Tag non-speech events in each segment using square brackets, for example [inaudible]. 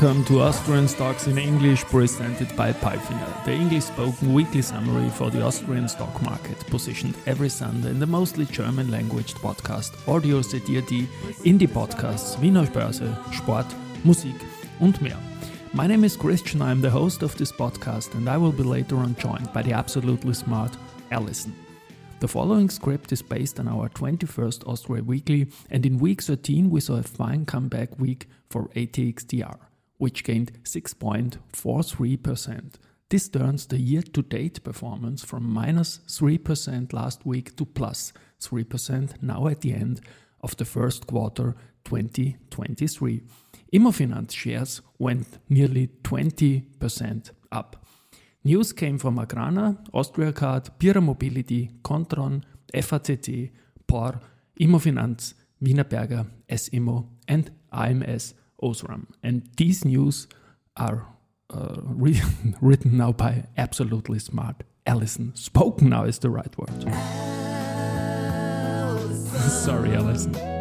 welcome to Austrian Stocks in English, presented by Palfinger, the English spoken weekly summary for the Austrian stock market, positioned every Sunday in the mostly German language podcast Audio CD Indie Podcasts, Wiener Börse, Sport, Musik und mehr. My name is Christian, I'm the host of this podcast, and I will be later on joined by the absolutely smart Alison. The following script is based on our 21st Austria Weekly, and in week 13 we saw a fine comeback week for ATX TR, which gained 6.43%. This turns the year to date performance from minus 3% last week to plus 3% now at the end of the first quarter 2023. Immofinanz shares went nearly 20% up. News came from Agrana, Austriacard, Pierer Mobility, Kontron, FACC, Porr, Immofinanz, Wienerberger, S Immo, and AMS Osram. And these news are uh, [laughs] re- written now by absolutely smart Alison. Spoken now is the right word. [laughs] Sorry, Alison.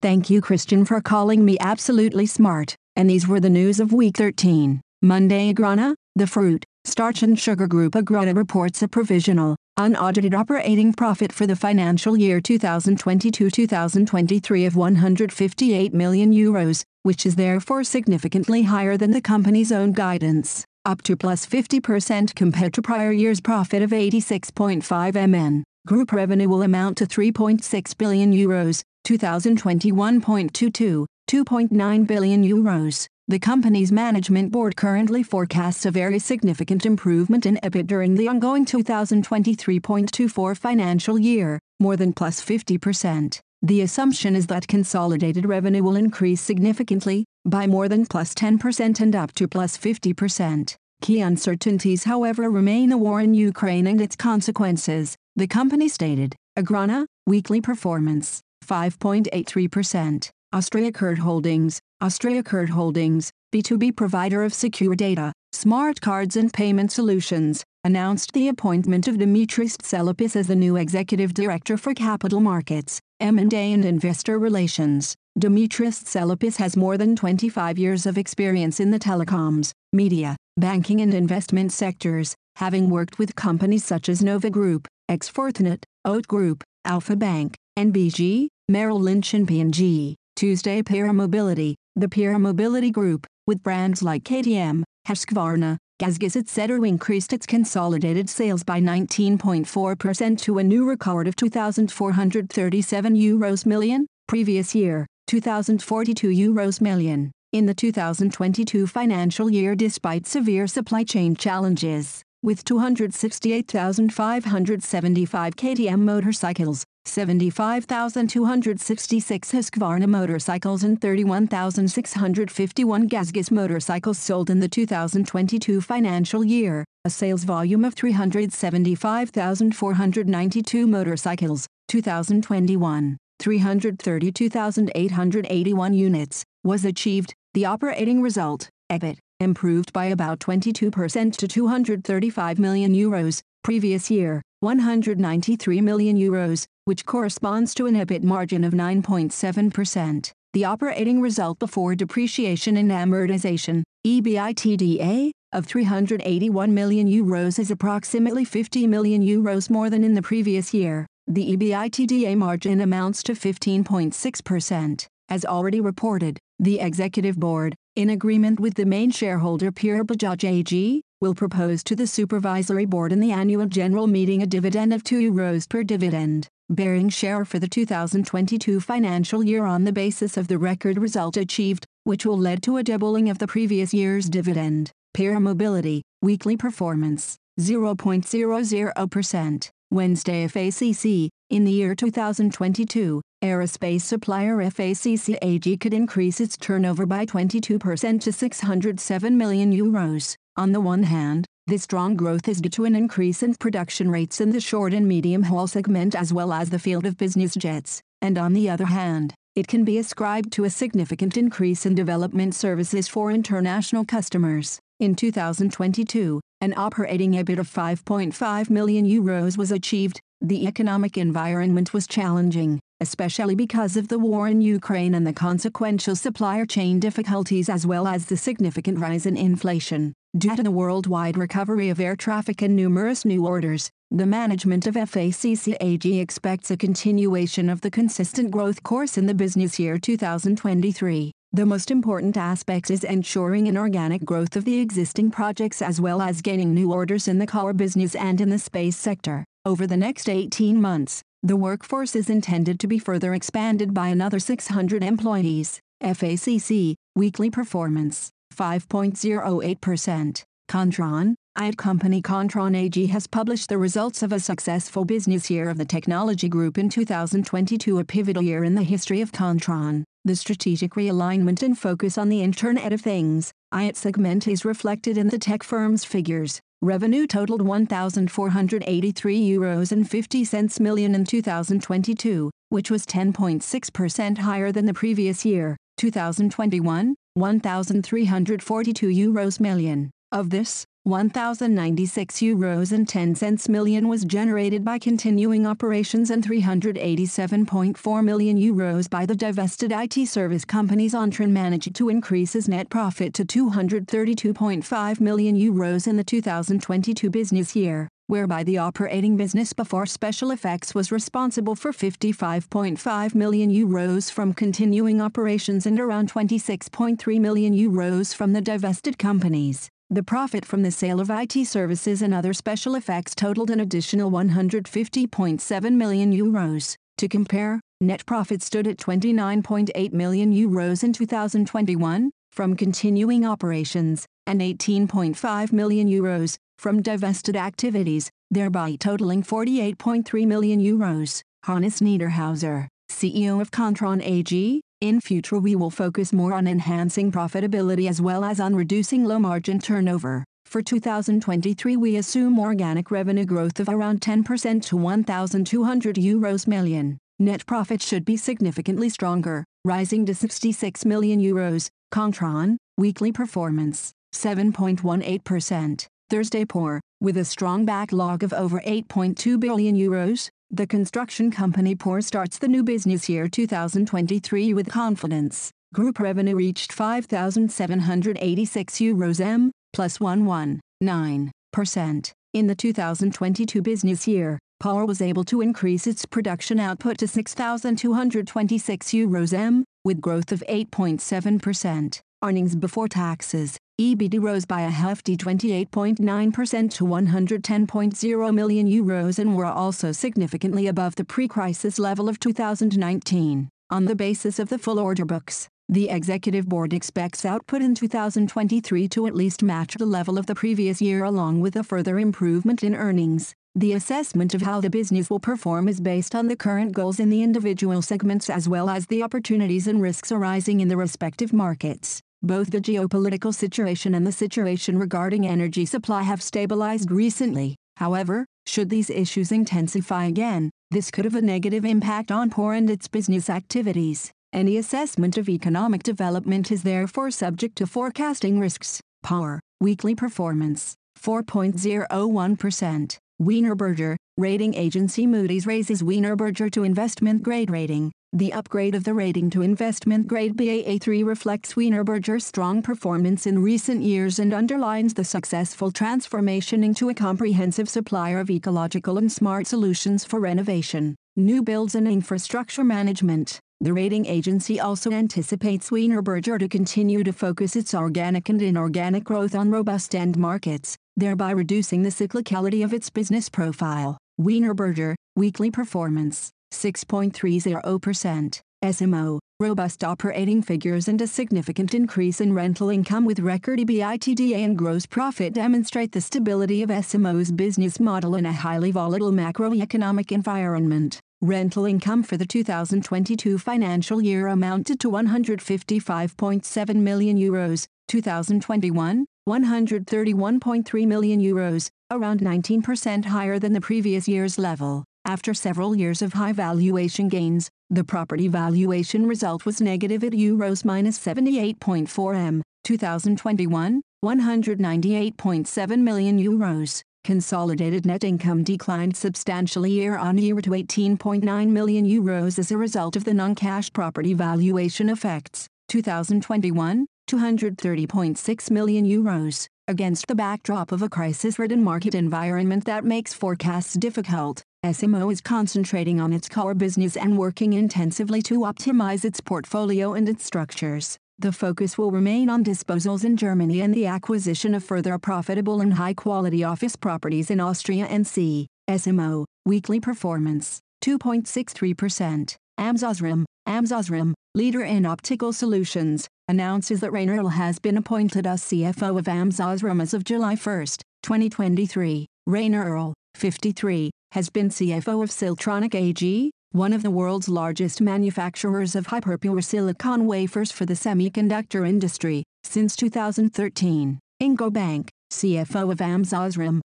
Thank you, Christian, for calling me absolutely smart. And these were the news of week 13. Monday, Agrana, the fruit, starch and sugar group Agrana reports a provisional, unaudited operating profit for the financial year 2022-2023 of 158 million euros, which is therefore significantly higher than the company's own guidance, up to plus 50% compared to prior year's profit of 86.5 mn. Group revenue will amount to 3.6 billion euros, 2021.22, 2.9 billion euros. The company's management board currently forecasts a very significant improvement in EBIT during the ongoing 2023.24 financial year, more than plus 50%. The assumption is that consolidated revenue will increase significantly, by more than plus 10% and up to plus 50%. Key uncertainties, however, remain the war in Ukraine and its consequences. The company stated, Agrana, weekly performance, 5.83%. Austriacard Holdings, Austriacard Holdings, B2B provider of secure data, smart cards and payment solutions, announced the appointment of Dimitris Tselopis as the new executive director for capital markets, M&A and investor relations. Dimitris Tselopis has more than 25 years of experience in the telecoms, media, banking and investment sectors, having worked with companies such as Nova Group, Ex-Fortinet, Oat Group, Alpha Bank, NBG, Merrill Lynch and P&G. Tuesday Pierer Mobility, the Pierer Mobility Group, with brands like KTM, Husqvarna, GasGas etc. increased its consolidated sales by 19.4% to a new record of 2,437 euros million, previous year, 2,042 euros million, in the 2022 financial year despite severe supply chain challenges, with 268,575 KTM motorcycles, 75,266 Husqvarna motorcycles and 31,651 GasGas motorcycles sold in the 2022 financial year, a sales volume of 375,492 motorcycles, 2021, 332,881 units, was achieved. The operating result, EBIT, improved by about 22% to 235 million euros, previous year, 193 million euros, which corresponds to an EBIT margin of 9.7%. The operating result before depreciation and amortization, EBITDA, of 381 million euros is approximately 50 million euros more than in the previous year. The EBITDA margin amounts to 15.6%. As already reported, the Executive Board, in agreement with the main shareholder Pierer Bajaj AG, will propose to the Supervisory Board in the annual general meeting a dividend of 2 euros per dividend, bearing share for the 2022 financial year on the basis of the record result achieved, which will lead to a doubling of the previous year's dividend. Pierer Mobility, weekly performance, 0.00%. Wednesday FACC, in the year 2022, aerospace supplier FACC AG could increase its turnover by 22% to 607 million euros. On the one hand, this strong growth is due to an increase in production rates in the short and medium haul segment as well as the field of business jets, and on the other hand, it can be ascribed to a significant increase in development services for international customers. In 2022, an operating EBIT of 5.5 million euros was achieved. The economic environment was challenging, especially because of the war in Ukraine and the consequential supplier chain difficulties as well as the significant rise in inflation. Due to the worldwide recovery of air traffic and numerous new orders, the management of FACC AG expects a continuation of the consistent growth course in the business year 2023. The most important aspect is ensuring an organic growth of the existing projects as well as gaining new orders in the car business and in the space sector. Over the next 18 months, the workforce is intended to be further expanded by another 600 employees. FACC, weekly performance, 5.08%. Kontron, IoT company Kontron AG has published the results of a successful business year of the technology group in 2022 a pivotal year in the history of Kontron. The strategic realignment and focus on the Internet of Things, IoT segment is reflected in the tech firm's figures. Revenue totaled 1,483 euros and 50 cents million in 2022, which was 10.6% higher than the previous year, 2021, 1,342 euros million. Of this, 1,096 euros and 10 cents million was generated by continuing operations and 387.4 million euros by the divested IT service companies Kontron managed to increase his net profit to 232.5 million euros in the 2022 business year, whereby the operating business before special effects was responsible for 55.5 million euros from continuing operations and around 26.3 million euros from the divested companies. The profit from the sale of IT services and other special effects totaled an additional 150.7 million euros. To compare, net profit stood at 29.8 million euros in 2021 from continuing operations and 18.5 million euros from divested activities, thereby totaling 48.3 million euros. Hannes Niederhauser, CEO of Kontron AG, in future we will focus more on enhancing profitability as well as on reducing low-margin turnover. For 2023 we assume organic revenue growth of around 10% to 1,200 euros million. Net profit should be significantly stronger, rising to 66 million euros. Kontron, weekly performance, 7.18%. Thursday Porr, with a strong backlog of over 8.2 billion euros, the construction company Porr starts the new business year 2023 with confidence. Group revenue reached 5,786 euros m, plus 119%. In the 2022 business year, Porr was able to increase its production output to 6,226 euros m, with growth of 8.7%. Earnings before taxes, EBIT rose by a hefty 28.9% to 110.0 million euros and were also significantly above the pre-crisis level of 2019. On the basis of the full order books, the Executive Board expects output in 2023 to at least match the level of the previous year along with a further improvement in earnings. The assessment of how the business will perform is based on the current goals in the individual segments as well as the opportunities and risks arising in the respective markets. Both the geopolitical situation and the situation regarding energy supply have stabilized recently. However, should these issues intensify again, this could have a negative impact on Porr and its business activities. Any assessment of economic development is therefore subject to forecasting risks. Porr, weekly performance, 4.01%. Wienerberger, rating agency Moody's raises Wienerberger to investment grade rating. The upgrade of the rating to investment grade Baa3 reflects Wienerberger's strong performance in recent years and underlines the successful transformation into a comprehensive supplier of ecological and smart solutions for renovation, new builds and infrastructure management. The rating agency also anticipates Wienerberger to continue to focus its organic and inorganic growth on robust end markets, thereby reducing the cyclicality of its business profile. Wienerberger, weekly performance. 6.30%. S Immo, robust operating figures and a significant increase in rental income with record EBITDA and gross profit demonstrate the stability of S Immo's business model in a highly volatile macroeconomic environment. Rental income for the 2022 financial year amounted to 155.7 million euros, 2021, 131.3 million euros, around 19% higher than the previous year's level. After several years of high valuation gains, the property valuation result was negative at euros minus 78.4 m. 2021, 198.7 million euros. Consolidated net income declined substantially year on year to 18.9 million euros as a result of the non-cash property valuation effects. 2021, 230.6 million euros, against the backdrop of a crisis-ridden market environment that makes forecasts difficult. S Immo is concentrating on its core business and working intensively to optimize its portfolio and its structures. The focus will remain on disposals in Germany and the acquisition of further profitable and high-quality office properties in Austria and C. S Immo, weekly performance, 2.63%. AMS OSRAM, AMS OSRAM, leader in optical solutions, announces that Rainer has been appointed as CFO of AMS OSRAM as of July 1, 2023. Rainer 53, has been CFO of Siltronic AG, one of the world's largest manufacturers of hyperpure silicon wafers for the semiconductor industry, since 2013. Ingo Bank, CFO of AMS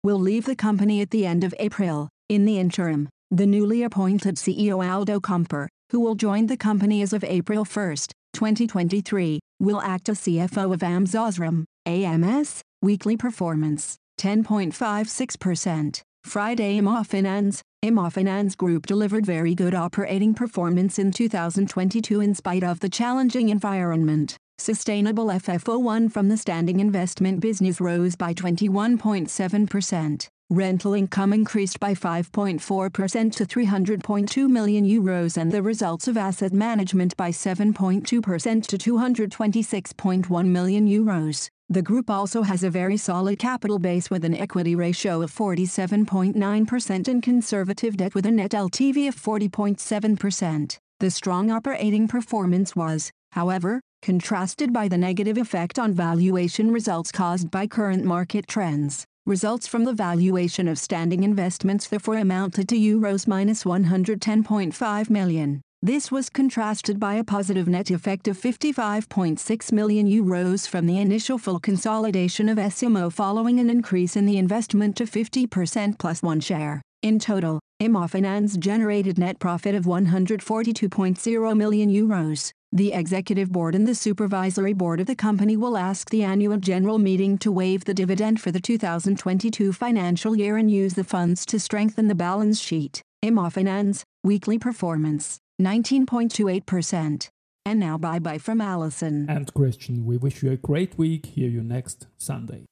will leave the company at the end of April. In the interim, the newly appointed CEO Aldo Kamper, who will join the company as of April 1, 2023, will act as CFO of AMS OSRAM, AMS, weekly performance, 10.56%. Friday Immofinanz, Immofinanz Group delivered very good operating performance in 2022 in spite of the challenging environment. Sustainable FFO1 from the standing investment business rose by 21.7%. Rental income increased by 5.4% to 300.2 million euros and the results of asset management by 7.2% to 226.1 million euros. The group also has a very solid capital base with an equity ratio of 47.9% and conservative debt with a net LTV of 40.7%. The strong operating performance was, however, contrasted by the negative effect on valuation results caused by current market trends. Results from the valuation of standing investments therefore amounted to euros minus 110.5 million. This was contrasted by a positive net effect of 55.6 million euros from the initial full consolidation of S Immo following an increase in the investment to 50% plus one share. In total, Immofinanz generated net profit of 142.0 million euros. The executive board and the supervisory board of the company will ask the annual general meeting to waive the dividend for the 2022 financial year and use the funds to strengthen the balance sheet. Immofinanz, weekly performance. 19.28%. And now bye bye from Allison. And Christian, we wish you a great week. Hear you next Sunday.